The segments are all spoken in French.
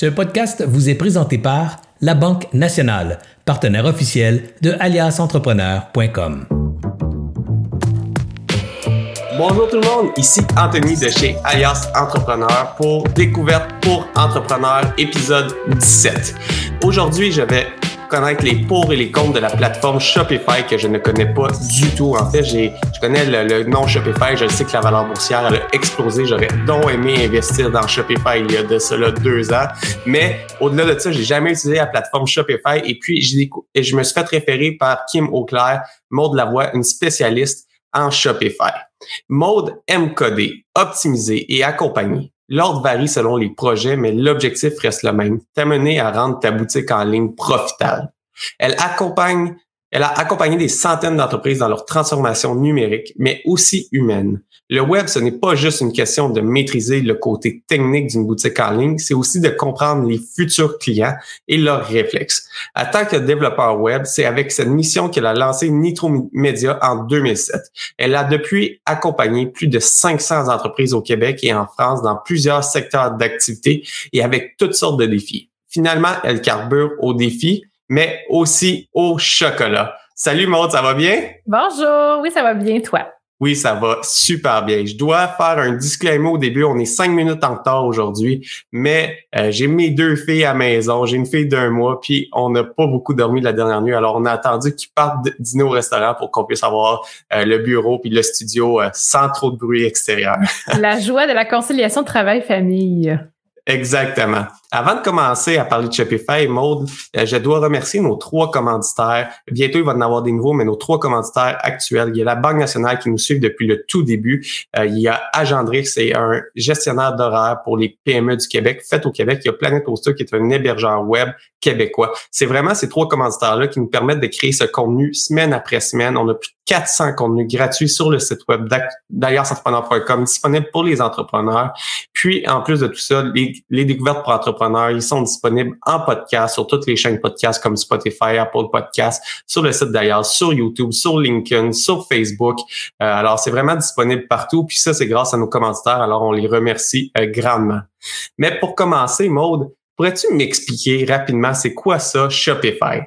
Ce podcast vous est présenté par La Banque Nationale, partenaire officiel de aliasentrepreneur.com. Bonjour tout le monde, ici Anthony de chez Alias Entrepreneur pour Découverte pour Entrepreneurs, épisode 17. Aujourd'hui, je vais connaître les pour et les contre de la plateforme Shopify que je ne connais pas du tout. En fait, j'ai, je connais le, nom Shopify, je sais que la valeur boursière elle a explosé. J'aurais donc aimé investir dans Shopify il y a de cela deux ans. Mais au-delà de ça, j'ai jamais utilisé la plateforme Shopify. Et puis, je me suis fait référer par Kim Auclair, Maud Lavoie, une spécialiste en Shopify. Mode coder, optimiser et accompagner. L'ordre varie selon les projets, mais l'objectif reste le même, t'amener à rendre ta boutique en ligne profitable. Elle accompagne elle a accompagné des centaines d'entreprises dans leur transformation numérique, mais aussi humaine. Le web, ce n'est pas juste une question de maîtriser le côté technique d'une boutique en ligne, c'est aussi de comprendre les futurs clients et leurs réflexes. En tant que développeur web, c'est avec cette mission qu'elle a lancé Nitro Media en 2007. Elle a depuis accompagné plus de 500 entreprises au Québec et en France dans plusieurs secteurs d'activité et avec toutes sortes de défis. Finalement, elle carbure aux défis mais aussi au chocolat. Salut Maud, ça va bien? Bonjour, oui, ça va bien, toi? Oui, ça va super bien. Je dois faire un disclaimer au début. On est cinq minutes en retard aujourd'hui, mais euh, j'ai mes deux filles à maison. J'ai une fille d'un mois, puis on n'a pas beaucoup dormi la dernière nuit. Alors, on a attendu qu'ils partent dîner au restaurant pour qu'on puisse avoir euh, le bureau puis le studio euh, sans trop de bruit extérieur. la joie de la conciliation travail-famille. Exactement. Avant de commencer à parler de Shopify, Maude, euh, je dois remercier nos trois commanditaires. Bientôt, il va en avoir des nouveaux, mais nos trois commanditaires actuels. Il y a la Banque nationale qui nous suit depuis le tout début. Euh, il y a Agendrix, c'est un gestionnaire d'horaires pour les PME du Québec, fait au Québec. Il y a Planet Hoster qui est un hébergeur web québécois. C'est vraiment ces trois commanditaires-là qui nous permettent de créer ce contenu semaine après semaine. On a plus 400 contenus gratuits sur le site web d'ailleurs entrepreneur.com disponible pour les entrepreneurs. Puis, en plus de tout ça, les, les découvertes pour entrepreneurs, ils sont disponibles en podcast sur toutes les chaînes podcast comme Spotify, Apple Podcast, sur le site d'ailleurs, sur YouTube, sur LinkedIn, sur Facebook. Euh, alors, c'est vraiment disponible partout. Puis ça, c'est grâce à nos commanditaires. Alors, on les remercie euh, grandement. Mais pour commencer, Maude, Pourrais-tu m'expliquer rapidement c'est quoi ça, Shopify?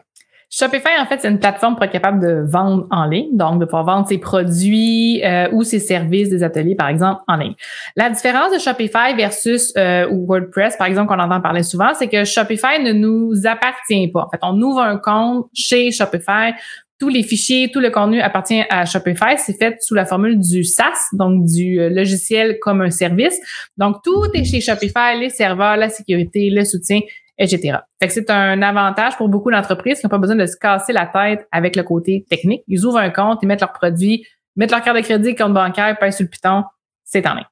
Shopify, en fait, c'est une plateforme pour être capable de vendre en ligne, donc de pouvoir vendre ses produits euh, ou ses services des ateliers, par exemple, en ligne. La différence de Shopify versus euh, WordPress, par exemple, qu'on entend parler souvent, c'est que Shopify ne nous appartient pas. En fait, on ouvre un compte chez Shopify, tous les fichiers, tout le contenu appartient à Shopify. C'est fait sous la formule du SaaS, donc du euh, logiciel comme un service. Donc, tout est chez Shopify, les serveurs, la sécurité, le soutien, etc. Fait que c'est un avantage pour beaucoup d'entreprises qui n'ont pas besoin de se casser la tête avec le côté technique. Ils ouvrent un compte, ils mettent leurs produits, mettent leur carte de crédit, compte bancaire, payent sur le piton, c'est en ligne.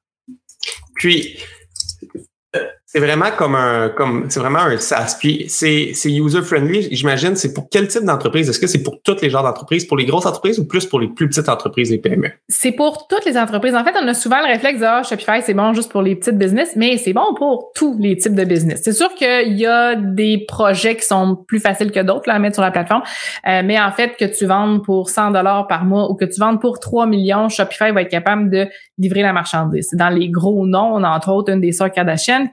Puis, c'est vraiment comme un, comme, c'est vraiment un SaaS. Puis c'est, c'est user-friendly, j'imagine. C'est pour quel type d'entreprise? Est-ce que c'est pour tous les genres d'entreprises, pour les grosses entreprises ou plus pour les plus petites entreprises, les PME? C'est pour toutes les entreprises. En fait, on a souvent le réflexe de, ah, Shopify, c'est bon juste pour les petites business, mais c'est bon pour tous les types de business. C'est sûr qu'il y a des projets qui sont plus faciles que d'autres, à mettre sur la plateforme. Euh, mais en fait, que tu vendes pour 100 dollars par mois ou que tu vendes pour 3 millions, Shopify va être capable de livrer la marchandise. Dans les gros noms, on a entre autres une des sœurs Kardashian,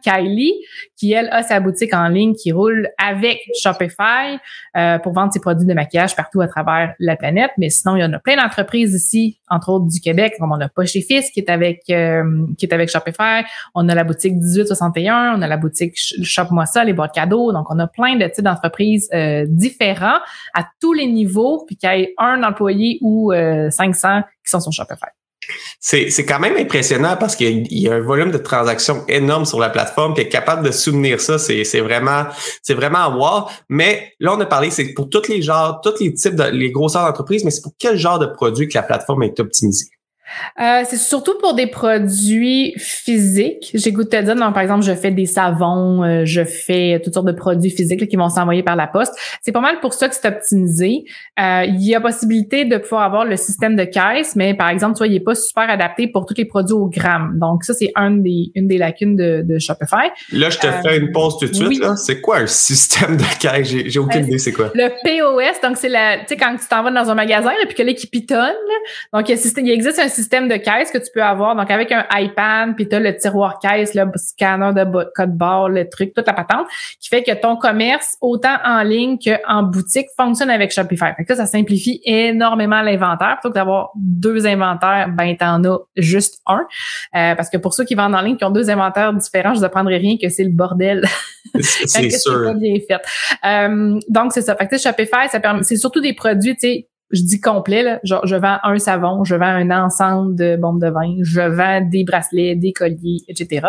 qui, elle, a sa boutique en ligne qui roule avec Shopify euh, pour vendre ses produits de maquillage partout à travers la planète. Mais sinon, il y en a plein d'entreprises ici, entre autres du Québec, comme on a Poche et Fils qui est avec euh, qui est avec Shopify. On a la boutique 1861, on a la boutique Shop-moi ça, les boîtes cadeaux. Donc, on a plein de types d'entreprises euh, différents à tous les niveaux, puis qu'il y ait un employé ou 500 qui sont sur Shopify. C'est, quand même impressionnant parce qu'il y a un volume de transactions énorme sur la plateforme qui est capable de soutenir ça. C'est, c'est vraiment, c'est vraiment à voir. Mais là, on a parlé, c'est pour tous les genres, tous les types de, les grosseurs d'entreprises, mais c'est pour quel genre de produit que la plateforme est optimisée? Euh, c'est surtout pour des produits physiques. J'ai goûté à dire, non, par exemple, je fais des savons, euh, je fais toutes sortes de produits physiques qui vont s'envoyer par la poste. C'est pas mal pour ça que c'est optimisé. Euh, il y a possibilité de pouvoir avoir le système de caisse, mais par exemple, tu vois, il est pas super adapté pour tous les produits au gramme. Donc ça, c'est un des, une des lacunes de, de Shopify. Là, je te fais une pause tout de suite. C'est quoi un système de caisse? J'ai, aucune idée, c'est quoi? Le POS, donc c'est la, tu sais, quand tu t'en vas dans un magasin, là, puis que là, qui pitonne, donc il, existe un système système de caisse que tu peux avoir. Donc, avec un iPad, puis tu as le tiroir caisse, le scanner de code barre, le truc, toute la patente, qui fait que ton commerce, autant en ligne qu'en boutique, fonctionne avec Shopify. Fait que ça, ça simplifie énormément l'inventaire. Plutôt que d'avoir deux inventaires, ben, t'en as juste un. Euh, parce que pour ceux qui vendent en ligne, qui ont deux inventaires différents, je ne apprendrai rien que c'est le bordel. C'est sûr. Pas bien fait. Euh, donc, c'est ça. Fait que Shopify, ça permet, c'est surtout des produits, tu sais, je dis complet, là, genre je vends un savon, je vends un ensemble de bombes de vin, je vends des bracelets, des colliers, etc.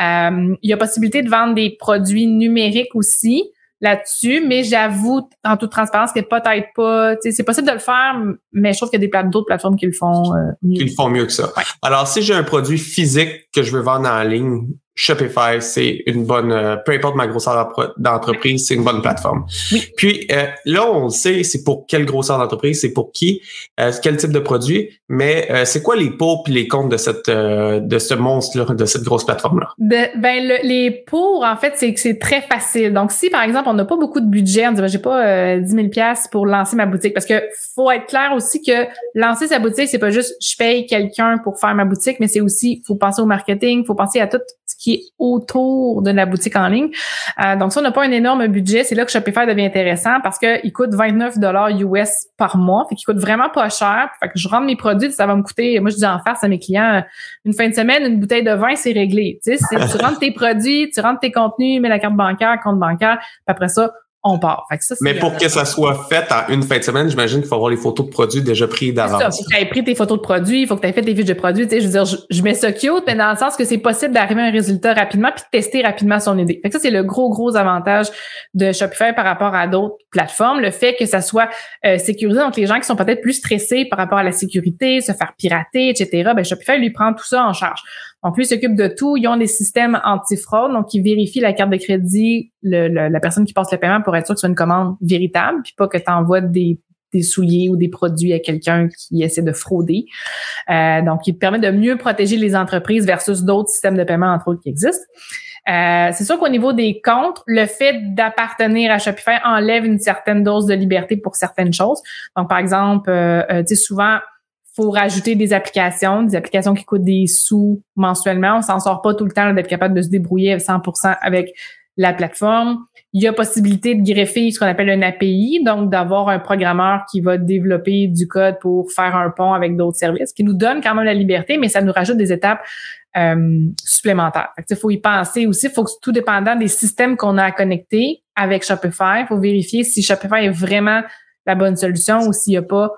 Euh, il y a possibilité de vendre des produits numériques aussi là-dessus, mais j'avoue en toute transparence que peut-être pas, c'est possible de le faire, mais je trouve qu'il y a d'autres plateformes qui le font euh, mieux. Qui le font mieux que ça. Alors, si j'ai un produit physique que je veux vendre en ligne, Shopify, c'est une bonne, euh, peu importe ma grosseur d'entreprise, c'est une bonne plateforme. Oui. Puis euh, là, on sait c'est pour quelle grosseur d'entreprise, c'est pour qui, euh, quel type de produit, mais c'est quoi les pots puis les comptes de cette de ce monstre-là, de cette grosse plateforme-là? Ben, les pour, en fait, c'est que c'est très facile. Donc, si par exemple, on n'a pas beaucoup de budget, on dit ben, j'ai pas 10 000 pour lancer ma boutique, parce que faut être clair aussi que lancer sa boutique, c'est pas juste je paye quelqu'un pour faire ma boutique, mais c'est aussi faut penser au marketing, faut penser à tout qui est autour de la boutique en ligne. Euh, donc, ça, on n'a pas un énorme budget. C'est là que Shopify devient intéressant parce qu'il coûte 29 dollars US par mois. Fait qu'il coûte vraiment pas cher. Fait que je rentre mes produits, ça va me coûter, moi, je dis en face à mes clients, une fin de semaine, une bouteille de vin, c'est réglé. Tu sais, tu rentres tes produits, tu rentres tes contenus, mets la carte bancaire, compte bancaire, puis après ça, on part. Mais pour que ça soit fait en une fin de semaine, j'imagine qu'il faut avoir les photos de produits déjà pris d'avance. Il faut que tu aies pris tes photos de produits, il faut que tu aies fait tes fiches de produits. Tu sais, je veux dire, je, mets ça cute, mais dans le sens que c'est possible d'arriver à un résultat rapidement puis de tester rapidement son idée. Fait que ça, c'est le gros, gros avantage de Shopify par rapport à d'autres plateformes. Le fait que ça soit euh, sécurisé, donc les gens qui sont peut-être plus stressés par rapport à la sécurité, se faire pirater, etc., ben Shopify lui prend tout ça en charge. Donc, lui s'occupe de tout. Ils ont des systèmes anti-fraude, donc ils vérifient la carte de crédit, la personne qui passe le paiement pour être sûr que c'est une commande véritable, puis pas que tu envoies des, des souliers ou des produits à quelqu'un qui essaie de frauder. Euh, donc, il permet de mieux protéger les entreprises versus d'autres systèmes de paiement, entre autres, qui existent. Euh, c'est sûr qu'au niveau des comptes, le fait d'appartenir à Shopify enlève une certaine dose de liberté pour certaines choses. Donc, par exemple, euh, euh tu sais, souvent, faut rajouter des applications, des applications qui coûtent des sous mensuellement. On s'en sort pas tout le temps d'être capable de se débrouiller à 100% avec la plateforme. Il y a possibilité de greffer ce qu'on appelle un API, donc d'avoir un programmeur qui va développer du code pour faire un pont avec d'autres services, qui nous donne quand même la liberté, mais ça nous rajoute des étapes euh, supplémentaires. Il faut y penser aussi. Il faut que tout dépendant des systèmes qu'on a à connecter avec Shopify, il faut vérifier si Shopify est vraiment la bonne solution ou s'il n'y a pas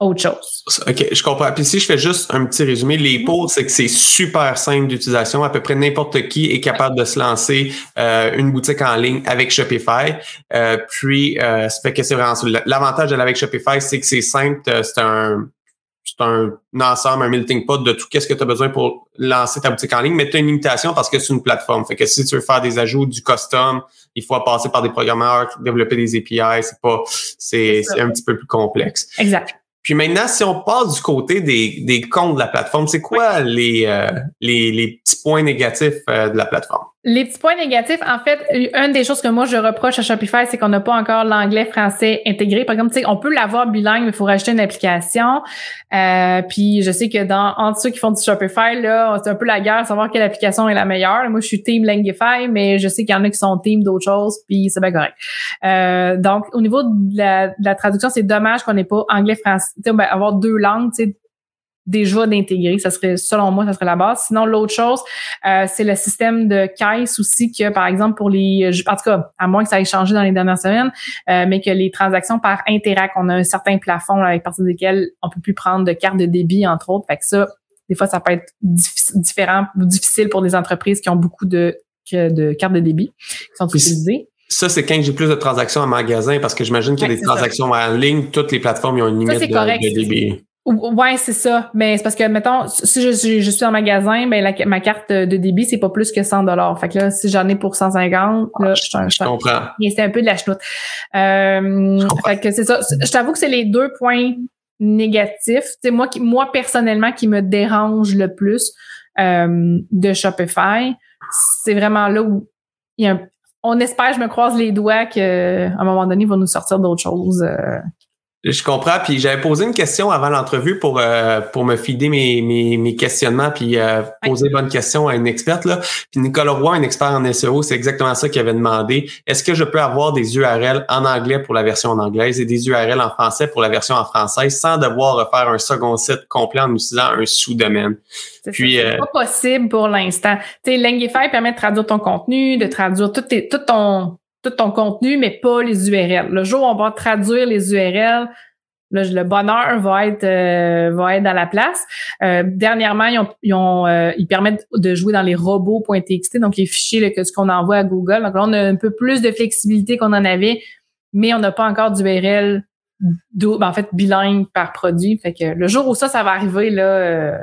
autre chose. OK, je comprends. Puis si je fais juste un petit résumé, les mm-hmm. pots, c'est que c'est super simple d'utilisation. À peu près n'importe qui est capable de se lancer euh, une boutique en ligne avec Shopify. Euh, puis, euh, ça fait que c'est vraiment L'avantage de l'avec Shopify, c'est que c'est simple. Euh, c'est un c'est un, ensemble, un melting pot de tout qu'est-ce que tu as besoin pour lancer ta boutique en ligne, mais tu as une limitation parce que c'est une plateforme. Fait que si tu veux faire des ajouts, du custom, il faut passer par des programmeurs, développer des API, c'est pas, c'est un petit peu plus complexe. Exact. Puis maintenant, si on passe du côté des, des comptes de la plateforme, c'est quoi les, euh, les, les, petits points négatifs euh, de la plateforme? Les petits points négatifs, en fait, une des choses que moi je reproche à Shopify, c'est qu'on n'a pas encore l'anglais-français intégré. Par exemple, on peut l'avoir bilingue, mais il faut rajouter une application. Euh, puis je sais que dans entre ceux qui font du Shopify, là, c'est un peu la guerre, savoir quelle application est la meilleure. Moi, je suis team Langify, mais je sais qu'il y en a qui sont team d'autres choses, puis c'est bien correct. Euh, donc, au niveau de la, de la traduction, c'est dommage qu'on n'ait pas anglais-français. Avoir deux langues, tu sais, déjà d'intégrer. Ça serait, selon moi, ça serait la base. Sinon, l'autre chose, euh, c'est le système de caisse aussi que, par exemple, pour les, en tout cas, à moins que ça ait changé dans les dernières semaines, euh, mais que les transactions par Interac, on a un certain plafond avec partir desquels on peut plus prendre de carte de débit, entre autres. Fait que ça, des fois, ça peut être différent ou difficile pour des entreprises qui ont beaucoup de, de cartes de débit qui sont utilisées. Ça, c'est quand j'ai plus de transactions en magasin parce que j'imagine qu'il y a des transactions en ligne. Toutes les plateformes ont une limite de, de, débit. Ouais, c'est ça. Mais c'est parce que, mettons, si je, je, suis en magasin, ben ma carte de débit, c'est pas plus que 100 dollars. Fait que là, si j'en ai pour 150, là, je, je, je comprends. C'est un peu de la chenoute. Euh, fait que c'est ça. Je t'avoue que c'est les deux points négatifs. C'est moi qui, moi personnellement, qui me dérange le plus euh, de Shopify. C'est vraiment là où il y a on espère, je me croise les doigts qu'à un moment donné, il va nous sortir d'autres choses. Euh, Je comprends. Puis j'avais posé une question avant l'entrevue pour euh, pour me fider mes, mes, mes questionnements puis euh, poser bonne question à une experte là. Puis Nicolas Roy, un expert en SEO, c'est exactement ça qu'il avait demandé. Est-ce que je peux avoir des URL en anglais pour la version en anglaise et des URL en français pour la version en français sans devoir refaire un second site complet en utilisant un sous-domaine? Puis c'est euh, pas possible pour l'instant. Tu sais, Langify permet de traduire ton contenu, de traduire tout, tes, tout ton tout ton contenu, mais pas les URL. Le jour où on va traduire les URL, le bonheur va être euh, va être dans la place. Euh, dernièrement, ils, ont, ils, ont, euh, ils, permettent de jouer dans les robots.txt, donc les fichiers que ce qu'on envoie à Google. Donc là, on a un peu plus de flexibilité qu'on en avait, mais on n'a pas encore d'URL ben, en fait bilingue par produit. Fait que le jour où ça, ça va arriver là.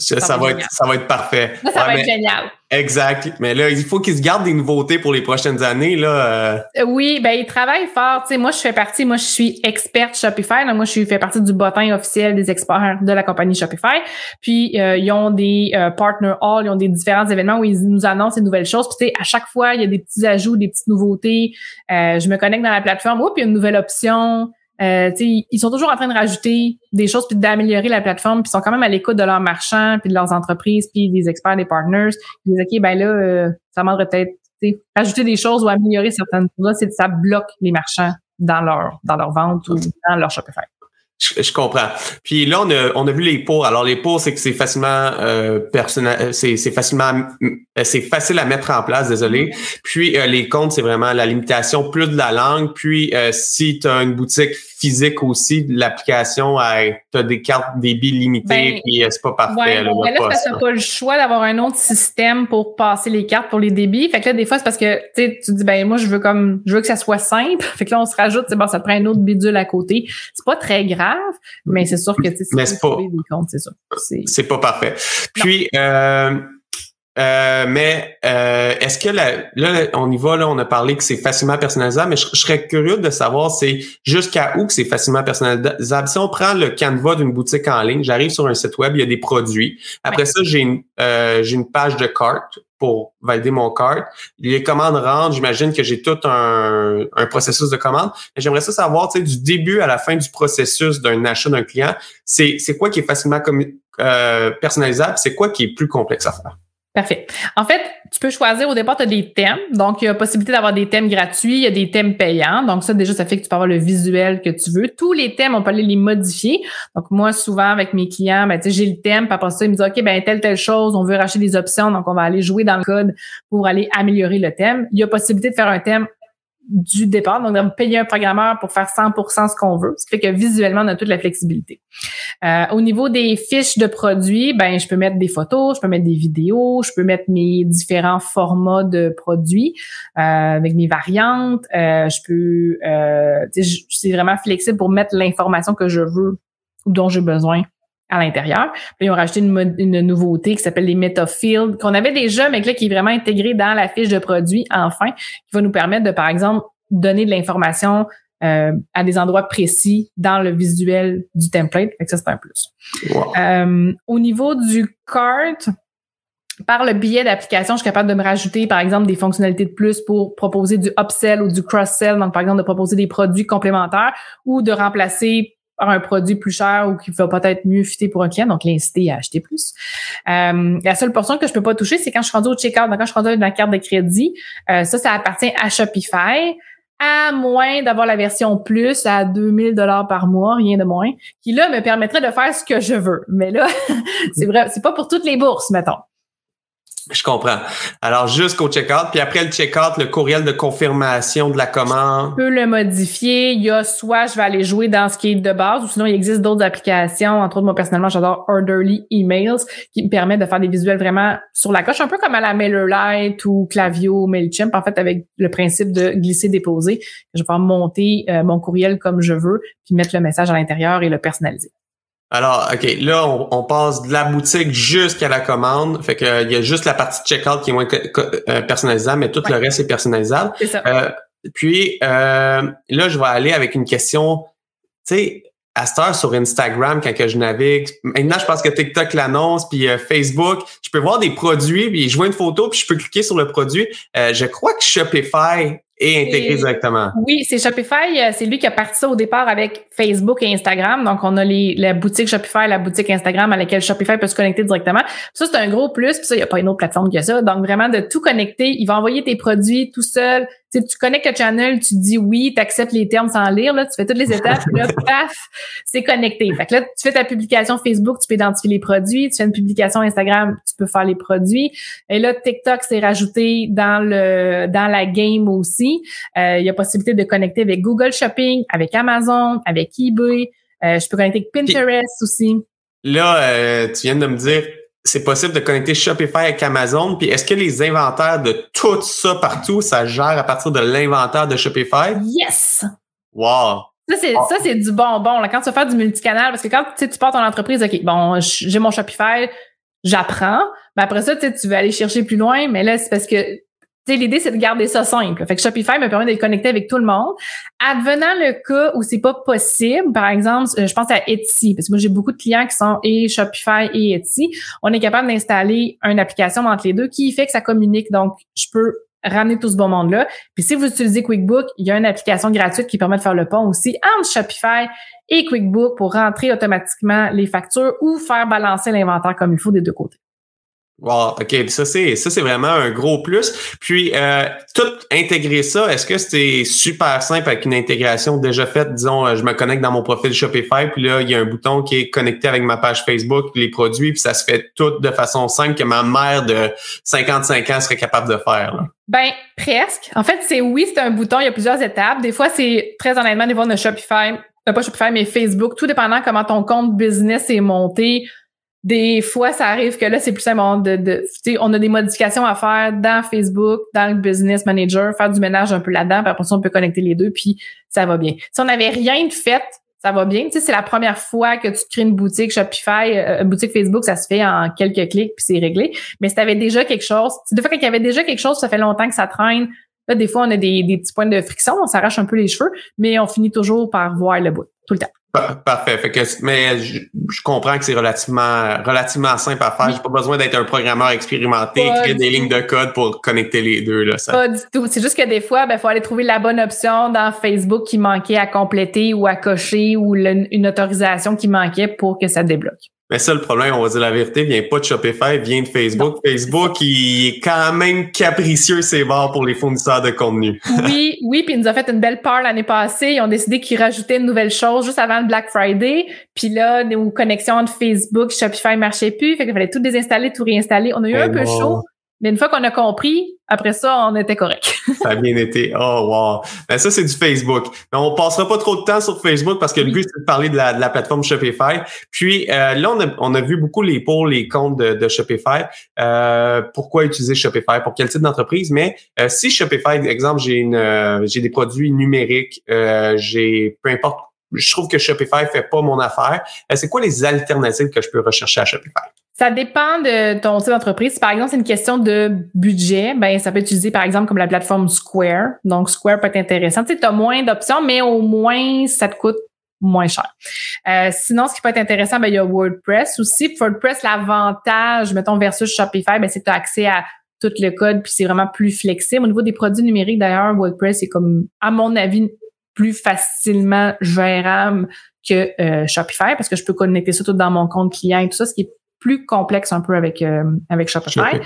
Ça, ça, va, être, ça va être parfait. Ça, va être génial. Exact. Mais là, il faut qu'ils se gardent des nouveautés pour les prochaines années. Là. Euh. Oui, ben ils travaillent fort. Tu sais, moi, je fais partie, moi, je suis experte Shopify. moi, je fais partie du bottin officiel des experts de la compagnie Shopify. Puis, euh, ils ont des euh, partner hall, ils ont des différents événements où ils nous annoncent des nouvelles choses. Puis, tu sais, à chaque fois, il y a des petits ajouts, des petites nouveautés. je me connecte dans la plateforme. Oups, il y a une nouvelle option. Euh, ils sont toujours en train de rajouter des choses puis d'améliorer la plateforme, puis ils sont quand même à l'écoute de leurs marchands, puis de leurs entreprises, puis des experts, des partners. Ils disent OK, ben là, euh, ça m'aiderait peut-être rajouter des choses ou améliorer certaines choses. Ça bloque les marchands dans leur dans leur vente ou dans leur Shopify. Je, comprends. Puis là, on a, on a vu les pots. Alors, les pots, c'est que c'est facilement euh, personnel, euh, c'est, c'est facilement euh, c'est facile à mettre en place, désolé. Puis les comptes, c'est vraiment la limitation plus de la langue. Puis si tu as une boutique physique aussi, l'application, tu as des cartes débit limitées, ben, puis c'est pas parfait. Ouais, là, ben là, parce que pas le choix d'avoir un autre système pour passer les cartes pour les débits. Fait que là, des fois, c'est parce que tu dis ben moi, je veux comme je veux que ça soit simple. Fait que là, on se rajoute, c'est bon, ça prend un autre bidule à côté. C'est pas très grave mais c'est sûr que c'est pas, c'est pas parfait. Puis euh, euh, mais euh, est-ce que là, on y va, là, on a parlé que c'est facilement personnalisable, mais je, serais curieux de savoir c'est jusqu'à où que c'est facilement personnalisable? Si on prend le canevas d'une boutique en ligne, j'arrive sur un site web, il y a des produits. Après ça, j'ai une, j'ai une page de carte pour valider mon cart. Les commandes rentrent, j'imagine que j'ai tout un, processus de commande. Mais j'aimerais ça savoir, tu sais, du début à la fin du processus d'un achat d'un client, c'est, c'est quoi qui est facilement comme, euh, personnalisable, c'est quoi qui est plus complexe à faire? Parfait. En fait, tu peux choisir au départ, tu as des thèmes. Donc, il y a possibilité d'avoir des thèmes gratuits, il y a des thèmes payants. Donc, ça, déjà, ça fait que tu peux avoir le visuel que tu veux. Tous les thèmes, on peut aller les modifier. Donc, moi, souvent, avec mes clients, ben, j'ai le thème, puis après ça, ils me disent, OK, ben, telle, telle chose, on veut racheter des options, donc on va aller jouer dans le code pour aller améliorer le thème. Il y a possibilité de faire un thème du départ. Donc, de payer un programmeur pour faire 100% ce qu'on veut. Ce qui fait que visuellement, on a toute la flexibilité. Euh, au niveau des fiches de produits, ben, je peux mettre des photos, je peux mettre des vidéos, je peux mettre mes différents formats de produits euh, avec mes variantes. Euh, je peux, c'est vraiment flexible pour mettre l'information que je veux ou dont j'ai besoin à l'intérieur. Puis ils ont rajouté une, une nouveauté qui s'appelle les MetaFields, qu'on avait déjà, mais là, qui est vraiment intégré dans la fiche de produit, enfin, qui va nous permettre de, par exemple, donner de l'information euh, à des endroits précis dans le visuel du template. Fait que ça, c'est un plus. Euh, au niveau du cart, par le biais d'application, je suis capable de me rajouter, par exemple, des fonctionnalités de plus pour proposer du upsell ou du cross-sell. Donc, par exemple, de proposer des produits complémentaires ou de remplacer un produit plus cher ou qui va peut-être mieux fitter pour un client, donc l'inciter à acheter plus. Euh, la seule portion que je peux pas toucher, c'est quand je suis rendu au checkout. Donc, quand je suis rendu dans la carte de crédit, euh, ça, ça appartient à Shopify à moins d'avoir la version plus à 2000 dollars par mois, rien de moins, qui là me permettrait de faire ce que je veux. Mais là, c'est vrai, c'est pas pour toutes les bourses, mettons. Je comprends. Alors, jusqu'au checkout, puis après le checkout, le courriel de confirmation de la commande. Je peux le modifier. Il y a soit je vais aller jouer dans ce qui est de base, ou sinon il existe d'autres applications. Entre autres, moi personnellement, j'adore Orderly Emails, qui me permet de faire des visuels vraiment sur la coche, un peu comme à la MailerLite ou Clavio, Mailchimp, en fait, avec le principe de glisser-déposer. Je vais pouvoir monter euh, mon courriel comme je veux, puis mettre le message à l'intérieur et le personnaliser. Alors, OK, là, on, passe de la boutique jusqu'à la commande. Fait que euh, il y a juste la partie checkout qui est moins euh, personnalisable, mais tout le reste est personnalisable. C'est ça. Euh, puis là, je vais aller avec une question. Tu sais, à cette heure sur Instagram, quand que je navigue, maintenant, je pense que TikTok l'annonce, puis Facebook, je peux voir des produits, puis je vois une photo, puis je peux cliquer sur le produit. je crois que Shopify et intégré directement. Oui, c'est Shopify. Euh, c'est lui qui a parti ça au départ avec Facebook et Instagram. Donc, on a les, la boutique Shopify, la boutique Instagram à laquelle Shopify peut se connecter directement. Ça, c'est un gros plus. Puis ça, il n'y a pas une autre plateforme que ça. Donc, vraiment, de tout connecter. Il va envoyer tes produits tout seul. Tu, tu connectes le channel, tu dis oui, tu acceptes les termes sans lire, là, tu fais toutes les étapes, là, paf, c'est connecté. Fait que là, tu fais ta publication Facebook, tu peux identifier les produits, tu fais une publication Instagram, tu peux faire les produits. Et là, TikTok s'est rajouté dans le dans la game aussi. Euh, il y a possibilité de connecter avec Google Shopping, avec Amazon, avec eBay. Euh, je peux connecter avec Pinterest aussi. Là, euh, tu viens de me dire c'est possible de connecter Shopify avec Amazon. Puis est-ce que les inventaires de tout ça partout, ça gère à partir de l'inventaire de Shopify? Yes! Wow! Ça, c'est, ça, c'est du bonbon. Là. Quand tu vas faire du multicanal, parce que quand tu pars ton entreprise, OK, bon, j'ai mon Shopify, j'apprends. Mais après ça, tu veux aller chercher plus loin. Mais là, c'est parce que l'idée, c'est de garder ça simple. Fait que Shopify me permet d'être connecté avec tout le monde. Advenant le cas où c'est pas possible, par exemple, euh, je pense à Etsy, parce que moi, j'ai beaucoup de clients qui sont et Shopify et Etsy. On est capable d'installer une application entre les deux qui fait que ça communique. Donc, je peux ramener tout ce bon monde-là. Puis si vous utilisez QuickBook, il y a une application gratuite qui permet de faire le pont aussi entre Shopify et QuickBook pour rentrer automatiquement les factures ou faire balancer l'inventaire comme il faut des deux côtés. Wow, OK. Ça, c'est ça, c'est vraiment un gros plus. Puis euh, tout intégrer ça, est-ce que c'est super simple avec une intégration déjà faite? Disons, euh, je me connecte dans mon profil Shopify, puis là, il y a un bouton qui est connecté avec ma page Facebook, les produits, puis ça se fait tout de façon simple que ma mère de 55 ans serait capable de faire. Là. Ben, presque. En fait, c'est oui, c'est un bouton, il y a plusieurs étapes. Des fois, c'est très honnêtement, des fois, on a Shopify, euh, pas Shopify, mais Facebook, tout dépendant comment ton compte business est monté des fois, ça arrive que là, c'est plus simple. De, de, on a des modifications à faire dans Facebook, dans le Business Manager, faire du ménage un peu là-dedans, puis après ça, on peut connecter les deux, puis ça va bien. Si on n'avait rien de fait, ça va bien. Tu sais, c'est la première fois que tu crées une boutique Shopify, euh, boutique Facebook, ça se fait en quelques clics, puis c'est réglé. Mais si tu avais déjà quelque chose, des fois, quand il y avait déjà quelque chose, ça fait longtemps que ça traîne, Là, des fois, on a des, des petits points de friction, on s'arrache un peu les cheveux, mais on finit toujours par voir le bout, tout le temps. Parfait. Fait que, mais je, comprends que c'est relativement, relativement simple à faire. J'ai pas besoin d'être un programmeur expérimenté, écrire des lignes de code pour connecter les deux. Là, ça. Pas du tout. C'est juste que des fois, il ben, faut aller trouver la bonne option dans Facebook qui manquait à compléter ou à cocher ou une autorisation qui manquait pour que ça débloque. Mais ça, le problème, on va dire la vérité, vient pas de Shopify, vient de Facebook. Facebook, il est quand même capricieux, c'est bon pour les fournisseurs de contenu. oui, oui, puis il nous a fait une belle part l'année passée. Ils ont décidé qu'ils rajoutaient une nouvelle chose juste avant le Black Friday. Puis là, nos connexions entre Facebook, Shopify marchaient plus. Fait qu'il fallait tout désinstaller, tout réinstaller. On a eu un peu chaud. Mais une fois qu'on a compris, après ça, on était correct. ça a bien été. Oh, wow. Ben, ça, c'est du Facebook. Mais on passera pas trop de temps sur Facebook parce que le but, c'est de parler de la, de la plateforme Shopify. Puis euh, là, on a, on a vu beaucoup les pour, les comptes de, de Shopify. Euh, pourquoi utiliser Shopify? Pour quel type d'entreprise? Mais euh, si Shopify, exemple, j'ai une j'ai des produits numériques, j'ai peu importe je trouve que Shopify fait pas mon affaire. c'est quoi les alternatives que je peux rechercher à Shopify? Ça dépend de ton type d'entreprise. par exemple c'est une question de budget, ben ça peut utilisé par exemple comme la plateforme Square. Donc Square peut être intéressant. Tu sais, as moins d'options, mais au moins ça te coûte moins cher. Euh, sinon, ce qui peut être intéressant, ben, il y a WordPress aussi. WordPress, l'avantage, mettons, versus Shopify, ben, c'est que tu as accès à tout le code, puis c'est vraiment plus flexible. Au niveau des produits numériques, d'ailleurs, WordPress est comme, à mon avis, plus facilement gérable que euh, Shopify parce que je peux connecter ça tout dans mon compte client et tout ça, ce qui est plus complexe un peu avec euh, avec Shopify.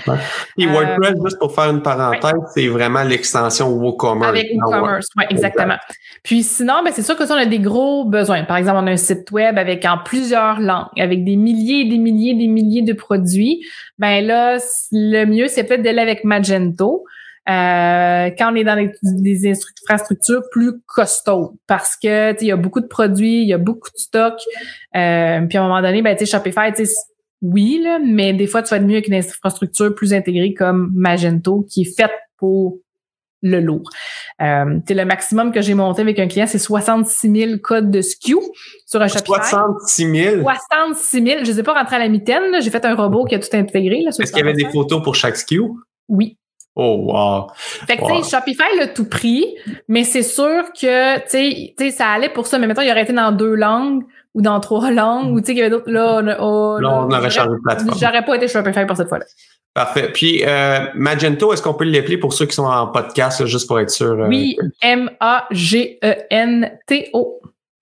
Et WordPress, euh, juste pour faire une parenthèse, c'est vraiment l'extension WooCommerce. Avec WooCommerce, oui, exactement. Puis sinon, ben, c'est sûr que ça, on a des gros besoins. Par exemple, on a un site web avec en plusieurs langues, avec des milliers et des milliers et des milliers de produits. Ben là, le mieux, c'est peut-être d'aller avec Magento. Euh, quand on est dans des, infrastructures plus costaudes parce que il y a beaucoup de produits, il y a beaucoup de stocks. Euh, puis à un moment donné, ben, Shopify, oui, là, mais des fois, tu vas être mieux avec une infrastructure plus intégrée comme Magento qui est faite pour le lourd. Euh, le maximum que j'ai monté avec un client, c'est 66 000 codes de SKU sur un Shopify. 66 000? 66 000. Je ne les ai pas rentrés à la mitaine. J'ai fait un robot qui a tout intégré. Est-ce qu'il y avait des photos pour chaque SKU? Oui. Oh, wow. Fait que, tu sais, Shopify l'a tout pris, mais c'est sûr que, tu sais, ça allait pour ça. Mais maintenant, il aurait été dans deux langues ou dans trois langues ou, tu sais, qu'il y avait d'autres, là, on, là, on aurait changé de plateforme. J'aurais pas été Shopify pour cette fois-là. Parfait. Puis euh, Magento, est-ce qu'on peut l'appeler pour ceux qui sont en podcast, juste pour être sûr? Euh, oui, M-A-G-E-N-T-O.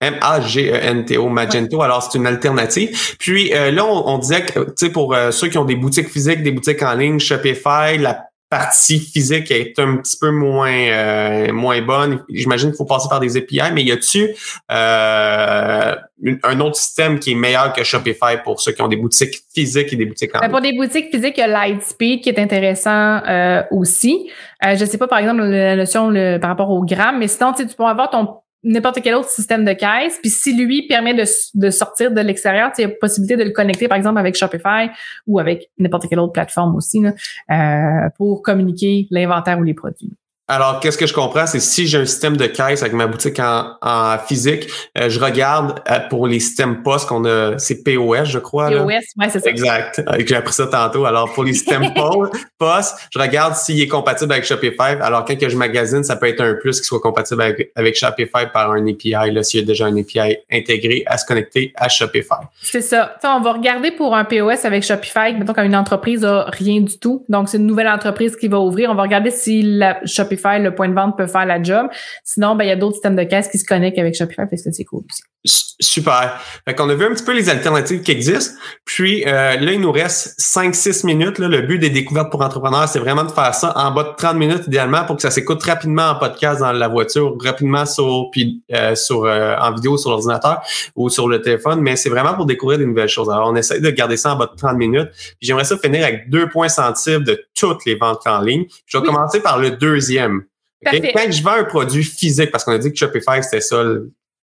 M-A-G-E-N-T-O, Magento. Alors, c'est une alternative. Puis là, on, disait que, tu sais, pour ceux qui ont des boutiques physiques, des boutiques en ligne, Shopify, la partie physique est un petit peu moins euh, moins bonne. J'imagine qu'il faut passer par des API, mais y a-tu euh, un autre système qui est meilleur que Shopify pour ceux qui ont des boutiques physiques et des boutiques en ben, Pour des boutiques physiques, il y a Lightspeed qui est intéressant euh, aussi. je ne sais pas, par exemple, la notion par rapport au gramme, mais sinon, tu peux avoir ton n'importe quel autre système de caisse. Puis si lui permet de, sortir de l'extérieur, il y possibilité de le connecter, par exemple, avec Shopify ou avec n'importe quelle autre plateforme aussi, là, euh, pour communiquer l'inventaire ou les produits. Alors, qu'est-ce que je comprends, c'est si j'ai un système de caisse avec ma boutique en, en physique, euh, je regarde euh, pour les systèmes POS qu'on a, c'est POS, je crois. POS, ouais, c'est ça. Exact. Euh, j'ai appris ça tantôt. Alors, pour les systèmes POS, je regarde s'il est compatible avec Shopify. Alors, quand que je magasine, ça peut être un plus qui soit compatible avec, avec Shopify par un API, s'il y a déjà un API intégré à se connecter à Shopify. C'est ça. on va regarder pour un POS avec Shopify, mettons quand une entreprise a rien du tout. Donc, c'est une nouvelle entreprise qui va ouvrir. On va regarder si la Shopify le point de vente peut faire la job. Sinon, ben, il y a d'autres systèmes de caisse qui se connectent avec Shopify parce que c'est cool aussi. Super. Fait qu'on a vu un petit peu les alternatives qui existent. Puis euh, là, il nous reste 5-6 minutes. Le but des découvertes pour entrepreneurs, c'est vraiment de faire ça en bas de 30 minutes idéalement pour que ça s'écoute rapidement en podcast dans la voiture, rapidement sur, puis, euh, sur euh, en vidéo sur l'ordinateur ou sur le téléphone. Mais c'est vraiment pour découvrir des nouvelles choses. Alors, on essaie de garder ça en bas de 30 minutes. Puis j'aimerais ça finir avec deux points sensibles de toutes les ventes en ligne. Je vais commencer par le deuxième. Quand je vends un produit physique, parce qu'on a dit que Shopify, c'était ça,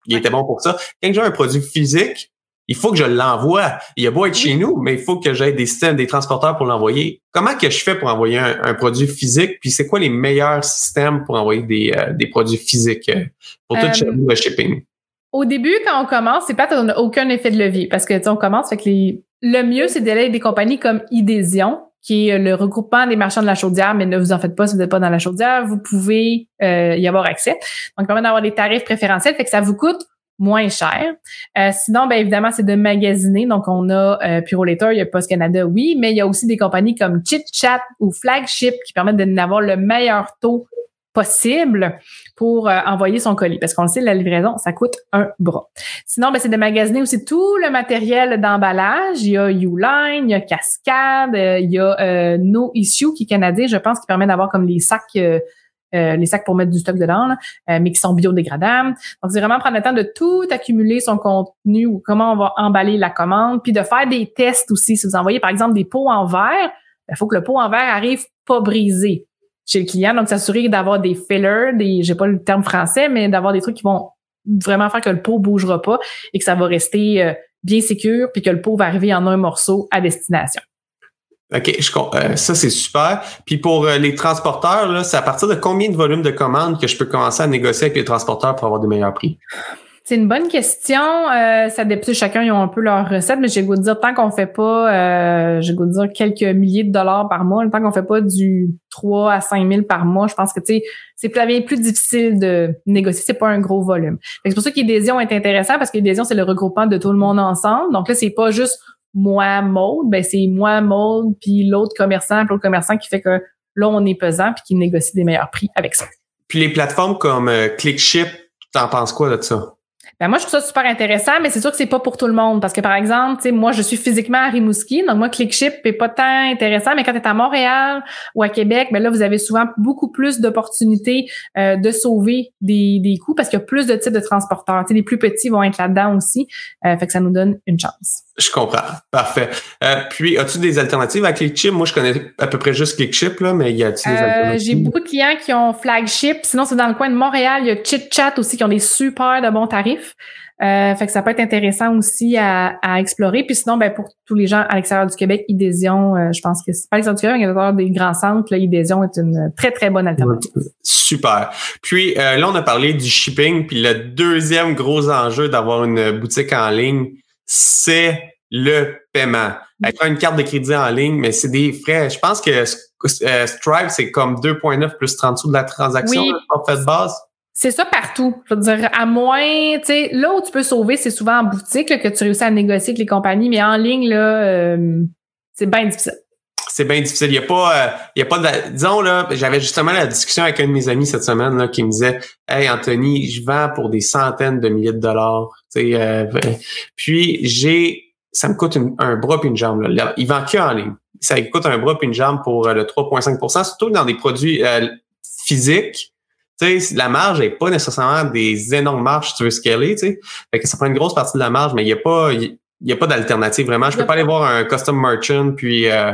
il était bon pour ça. Quand vends un produit physique, il faut que je l'envoie. Il a beau être chez nous, mais il faut que j'aie des systèmes, des transporteurs pour l'envoyer. Comment que je fais pour envoyer un, produit physique? Puis c'est quoi les meilleurs systèmes pour envoyer des, euh, des produits physiques euh, pour tout euh, le shipping? Au début, quand on commence, c'est pas qu'on n'a aucun effet de levier parce que on commence, fait que les, le mieux, c'est d'aller des compagnies comme Idésion, qui est le regroupement des marchands de la chaudière, mais ne vous en faites pas si vous n'êtes pas dans la chaudière, vous pouvez euh, y avoir accès. Donc, permet d'avoir des tarifs préférentiels, fait que ça vous coûte moins cher. Euh, sinon, bien évidemment, c'est de magasiner. Donc, on a euh, Puro Later, il y a Post Canada, oui, mais il y a aussi des compagnies comme Chit Chat ou Flagship qui permettent d'avoir le meilleur taux possible pour euh, envoyer son colis. Parce qu'on le sait, la livraison, ça coûte un bras. Sinon, ben, c'est de magasiner aussi tout le matériel d'emballage. Il y a Uline, il y a Cascade, euh, il y a euh, No Issue qui est canadien, je pense, qui permet d'avoir comme les sacs les sacs pour mettre du stock dedans, mais qui sont biodégradables. Donc, c'est vraiment prendre le temps de tout accumuler son contenu ou comment on va emballer la commande, puis de faire des tests aussi. Si vous envoyez, par exemple, des pots en verre, il faut que le pot en verre arrive pas brisé chez le client. Donc, s'assurer d'avoir des fillers, des, j'ai pas le terme français, mais d'avoir des trucs qui vont vraiment faire que le pot bougera pas et que ça va rester euh, bien sécure puis que le pot va arriver en un morceau à destination. OK, je, euh, ça c'est super. Puis pour euh, les transporteurs, c'est à partir de combien de volume de commandes que je peux commencer à négocier avec les transporteurs pour avoir des meilleurs prix? C'est une bonne question. Euh, ça dépend. Chacun ils ont un peu leur recette, mais j'ai goût de dire tant qu'on fait pas, euh, j'ai goût de dire quelques milliers de dollars par mois, tant qu'on fait pas du 3 à 5 000 par mois, je pense que tu sais, c'est plus, plus difficile de négocier. C'est pas un gros volume. C'est pour ça qu'Idésion est intéressant parce qu'Idésion c'est le regroupement de tout le monde ensemble. Donc là, c'est pas juste moi mode, ben c'est moi mode puis l'autre commerçant, puis l'autre commerçant qui fait que là on est pesant puis qui négocie des meilleurs prix avec ça. Puis les plateformes comme euh, ClickShip, t'en penses quoi de ça? Ben moi, je trouve ça super intéressant, mais c'est sûr que c'est pas pour tout le monde. Parce que, par exemple, moi, je suis physiquement à Rimouski, donc moi, ClickShip est pas tant intéressant, mais quand tu es à Montréal ou à Québec, ben là, vous avez souvent beaucoup plus d'opportunités euh, de sauver des, des coûts parce qu'il y a plus de types de transporteurs. Tu sais, les plus petits vont être là-dedans aussi. Euh, fait que ça nous donne une chance. Je comprends. Parfait. Euh, puis, as-tu des alternatives à ClickShip? Moi, je connais à peu près juste ClickShip, là, mais y a-t-il des euh, alternatives? J'ai beaucoup de clients qui ont Flagship. Sinon, c'est dans le coin de Montréal. Il y a ChitChat aussi qui ont des super de bons tarifs. Euh, fait que ça peut être intéressant aussi à, explorer. Puis sinon, ben, pour tous les gens à l'extérieur du Québec, Idésion, je pense que c'est pas l'extérieur du Québec, mais l'extérieur des grands centres, là, Idésion est une très, très bonne alternative. Super. Puis là, on a parlé du shipping. Puis le deuxième gros enjeu d'avoir une boutique en ligne, c'est le paiement. Elle prend une carte de crédit en ligne, mais c'est des frais. Je pense que euh, Stripe, c'est comme 2,9 plus 30 sous de la transaction oui. fait de base. C'est ça partout. Je veux dire, à moins, tu sais, là où tu peux sauver, c'est souvent en boutique que tu réussis à négocier avec les compagnies, mais en ligne, là, euh, c'est bien difficile. C'est bien difficile. Il n'y a pas, euh, il y a pas de, disons là, j'avais justement la discussion avec un de mes amis cette semaine là, qui me disait, hey Anthony, je vends pour des centaines de milliers de dollars. Euh, puis j'ai, ça me coûte un bras puis une jambe. Là. Il vend que en ligne. Ça coûte un bras puis une jambe pour euh, le 3,5% surtout dans des produits euh, physiques. Tu sais, la marge n'est pas nécessairement des énormes marges si tu veux scaler, tu sais. Fait que ça prend une grosse partie de la marge, mais il n'y a pas, il n'y a pas d'alternative vraiment. Je peux pas aller voir un custom merchant puis euh,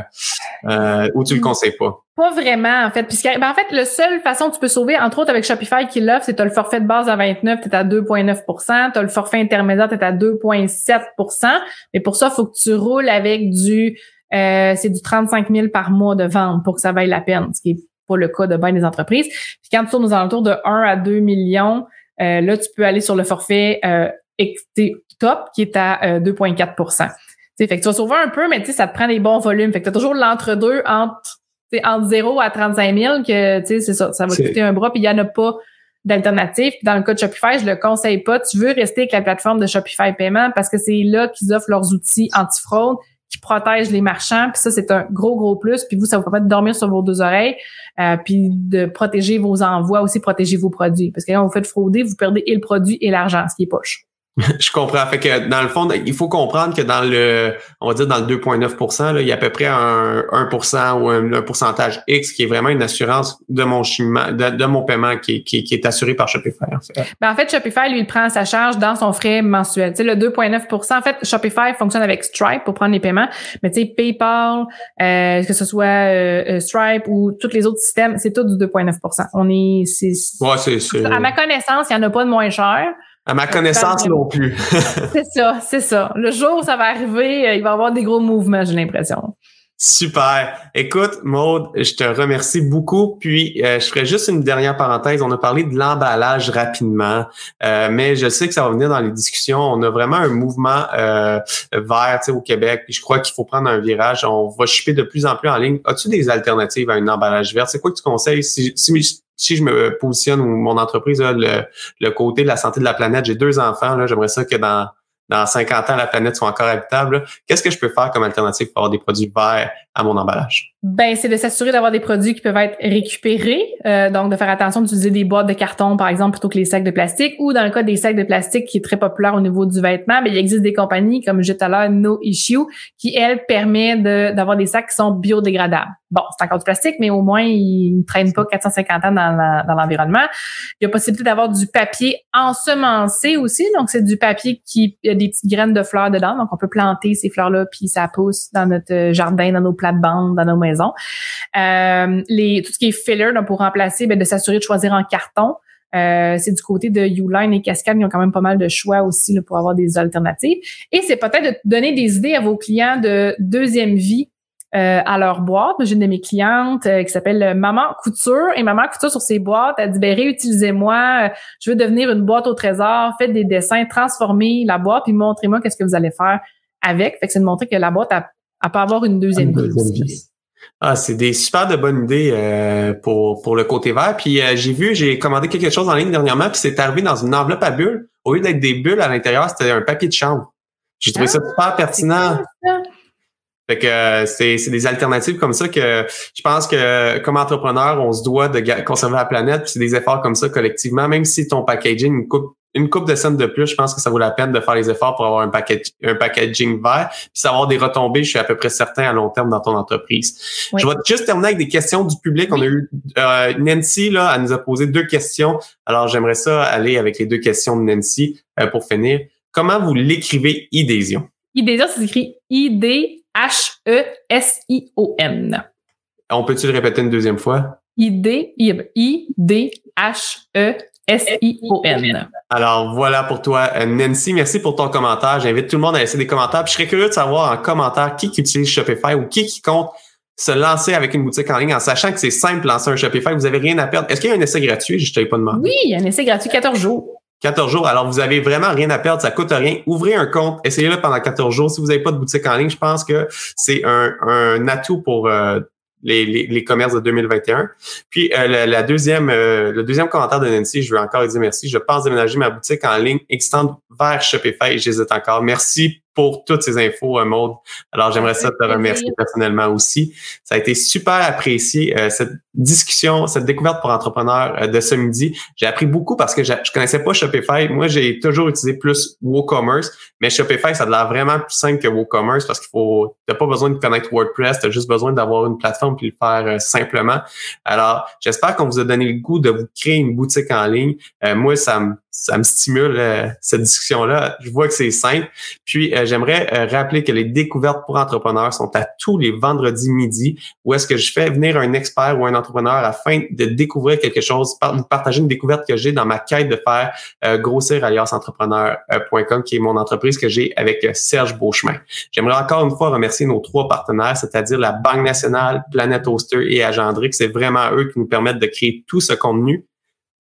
euh, où tu le conseilles pas. Pas vraiment en fait. Puisque ben, en fait, la seule façon que tu peux sauver, entre autres avec Shopify qui l'offre, c'est tu as le forfait de base à 29, tu es à 2,9 tu as le forfait intermédiaire, tu es à 2,7% Mais pour ça, il faut que tu roules avec du euh, c'est du 35 000 par mois de vente pour que ça vaille la peine, ce qui est pas le cas de bien des entreprises. Puis quand tu tournes aux alentours de 1 à 2 millions, euh, là, tu peux aller sur le forfait euh, top qui est à 2,4 euh, fait que tu vas sauver un peu, mais ça te prend des bons volumes. Fait que tu as toujours l'entre-deux entre, entre 0 à 35 000 que c'est ça, ça va coûter un bras, puis il n'y en a pas d'alternative. Dans le cas de Shopify, je le conseille pas. Tu veux rester avec la plateforme de Shopify Paiement parce que c'est là qu'ils offrent leurs outils anti-fraude qui protègent les marchands. Puis ça, c'est un gros, gros plus. Puis vous, ça vous permet de dormir sur vos deux oreilles, euh, puis de protéger vos envois, aussi protéger vos produits. Parce que quand vous faites frauder, vous perdez et le produit et l'argent, ce qui est poche. Je comprends. Fait que dans le fond, il faut comprendre que dans le, on va dire dans le 2,9% il y a à peu près un 1% ou un, pourcentage X qui est vraiment une assurance de mon cheminement, de, mon paiement qui, qui, qui, est assuré par Shopify. En fait. Ben, en fait, Shopify, lui, il prend sa charge dans son frais mensuel. Tu sais, le 2,9% En fait, Shopify fonctionne avec Stripe pour prendre les paiements. Mais tu sais, PayPal, euh, que ce soit euh, euh, Stripe ou tous les autres systèmes, c'est tout du 2,9% On est, c'est, ouais, c'est, à ma connaissance, il n'y en a pas de moins cher. À ma connaissance non plus. c'est ça, c'est ça. Le jour où ça va arriver, euh, il va y avoir des gros mouvements, j'ai l'impression. Super. Écoute, Maude, je te remercie beaucoup. Puis, euh, je ferai juste une dernière parenthèse. On a parlé de l'emballage rapidement, euh, mais je sais que ça va venir dans les discussions. On a vraiment un mouvement euh, vert au Québec. Puis, je crois qu'il faut prendre un virage. On va shipper de plus en plus en ligne. As-tu des alternatives à un emballage vert? C'est quoi que tu conseilles? Si, si, si je me positionne ou mon entreprise, le, le côté de la santé de la planète, j'ai deux enfants, j'aimerais ça que dans dans 50 ans, la planète soit encore habitable. Qu'est-ce que je peux faire comme alternative pour avoir des produits verts à mon emballage? Ben, c'est de s'assurer d'avoir des produits qui peuvent être récupérés. Euh, donc, de faire attention d'utiliser des boîtes de carton, par exemple, plutôt que les sacs de plastique. Ou dans le cas des sacs de plastique, qui est très populaire au niveau du vêtement, ben, il existe des compagnies, comme disais tout à l'heure, No Issue, qui, elles, permet d'avoir des sacs qui sont biodégradables. Bon, c'est encore du plastique, mais au moins, ils ne traînent pas 450 ans dans l'environnement. il y a possibilité d'avoir du papier ensemencé aussi. Donc, c'est du papier qui a des petites graines de fleurs dedans. Donc, on peut planter ces fleurs-là, puis ça pousse dans notre jardin, dans nos plates-bandes, dans nos maisons. Euh, les, tout ce qui est filler, pour remplacer, ben, de s'assurer de choisir en carton. Euh, c'est du côté de Uline et Cascade, ils ont quand même pas mal de choix aussi là, pour avoir des alternatives. Et c'est peut-être de donner des idées à vos clients de deuxième vie euh, à leur boîte. J'ai une de mes clientes euh, qui s'appelle Maman Couture et Maman Couture sur ses boîtes, elle dit ben réutilisez-moi, je veux devenir une boîte au trésor, faites des dessins, transformez la boîte puis montrez-moi qu'est-ce que vous allez faire avec. Fait que c'est de montrer que la boîte a, peut avoir une deuxième, vie. Ah, c'est des super de bonnes idées euh, pour, pour le côté vert. Puis j'ai vu, j'ai commandé quelque chose en ligne dernièrement, puis c'est arrivé dans une enveloppe à bulles. Au lieu d'être des bulles à l'intérieur, c'était un papier de chambre. J'ai trouvé ça ah, super pertinent. Fait que euh, c'est, c'est des alternatives comme ça que je pense que comme entrepreneur, on se doit de conserver la planète. Puis c'est des efforts comme ça collectivement, même si ton packaging une coupe une coupe de scènes de plus, je pense que ça vaut la peine de faire les efforts pour avoir un, package, un packaging vert, puis savoir des retombées, je suis à peu près certain à long terme dans ton entreprise. Je vais juste terminer avec des questions du public. On a eu euh, Nancy là, elle nous a posé deux questions. Alors j'aimerais ça aller avec les deux questions de Nancy euh, pour finir. Comment vous l'écrivez Idésion? Idésion, c'est écrit I-D H-E-S-I-O-N. On peut-tu le répéter une deuxième fois? I-D-H-E-S-I-O-N. Alors voilà pour toi, euh, Nancy. Merci pour ton commentaire. J'invite tout le monde à laisser des commentaires. Puis je serais curieux de savoir en commentaire qui, utilise Shopify ou qui, qui compte se lancer avec une boutique en ligne en sachant que c'est simple de lancer un Shopify. Vous n'avez rien à perdre. Est-ce qu'il y a un essai gratuit? Je ne t'avais pas demandé. Oui, il y a un essai gratuit 14 jours. 14 jours. Alors, vous avez vraiment rien à perdre, ça coûte rien. Ouvrez un compte, essayez-le pendant 14 jours. Si vous n'avez pas de boutique en ligne, je pense que c'est un, un atout pour euh, les, les, commerces de 2021. Puis euh, la, deuxième, euh, le deuxième commentaire de Nancy, je veux encore dire merci. Je pense déménager ma boutique en ligne existante vers Shopify j'hésite encore. Merci pour toutes ces infos, euh, Maude. Alors, j'aimerais ça te remercier personnellement aussi. Ça a été super apprécié, euh, cette discussion, cette découverte pour entrepreneurs euh, de ce midi. J'ai appris beaucoup parce que je, connaissais pas Shopify. Moi, j'ai toujours utilisé plus WooCommerce, mais Shopify, ça a l'air vraiment plus simple que WooCommerce parce qu'il faut, t'as pas besoin de connaître WordPress, tu as juste besoin d'avoir une plateforme puis le faire simplement. Alors, j'espère qu'on vous a donné le goût de vous créer une boutique en ligne. moi, ça me ça me stimule euh, cette discussion-là. Je vois que c'est simple. Puis euh, j'aimerais euh, rappeler que les découvertes pour entrepreneurs sont à tous les vendredis midi, où est-ce que je fais venir un expert ou un entrepreneur afin de découvrir quelque chose, partager une découverte que j'ai dans ma quête de faire grossir alias entrepreneur.com, qui est mon entreprise que j'ai avec Serge Beauchemin. J'aimerais encore une fois remercier nos trois partenaires, c'est-à-dire la Banque nationale, Planet Oster et Agendrix. C'est vraiment eux qui nous permettent de créer tout ce contenu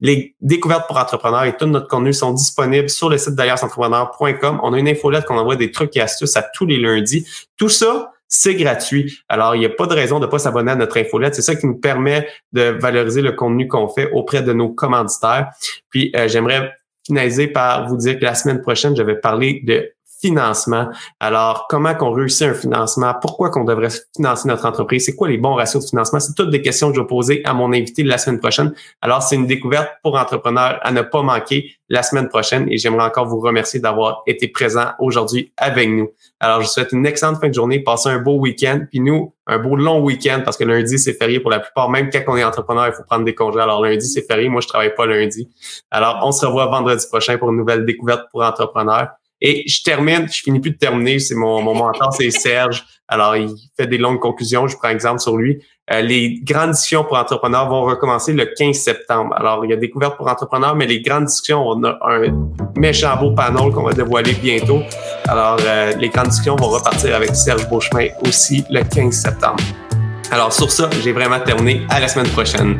les découvertes pour entrepreneurs et tout notre contenu sont disponibles sur le site d'ailleurs-entrepreneur.com. On a une infolette qu'on envoie des trucs et astuces à tous les lundis. Tout ça, c'est gratuit. Alors, il n'y a pas de raison de ne pas s'abonner à notre infolette. C'est ça qui nous permet de valoriser le contenu qu'on fait auprès de nos commanditaires. Puis, euh, j'aimerais finaliser par vous dire que la semaine prochaine, je vais parler de financement. Alors, comment qu'on réussit un financement? Pourquoi qu'on devrait financer notre entreprise? C'est quoi les bons ratios de financement? C'est toutes des questions que je vais poser à mon invité la semaine prochaine. Alors, c'est une découverte pour entrepreneurs à ne pas manquer la semaine prochaine et j'aimerais encore vous remercier d'avoir été présent aujourd'hui avec nous. Alors, je vous souhaite une excellente fin de journée. Passez un beau week-end. Puis nous, un beau long week-end parce que lundi, c'est férié pour la plupart. Même quand on est entrepreneur, il faut prendre des congés. Alors, lundi, c'est férié. Moi, je travaille pas lundi. Alors, on se revoit vendredi prochain pour une nouvelle découverte pour entrepreneurs. Et je termine, je finis plus de terminer, c'est mon, mon mentor, c'est Serge. Alors, il fait des longues conclusions, je prends exemple sur lui. Euh, les grandes discussions pour entrepreneurs vont recommencer le 15 septembre. Alors, il y a découverte pour entrepreneurs, mais les grandes discussions, on a un méchant beau panel qu'on va dévoiler bientôt. Alors, euh, les grandes discussions vont repartir avec Serge Beauchemin aussi le 15 septembre. Alors, sur ça, j'ai vraiment terminé. À la semaine prochaine.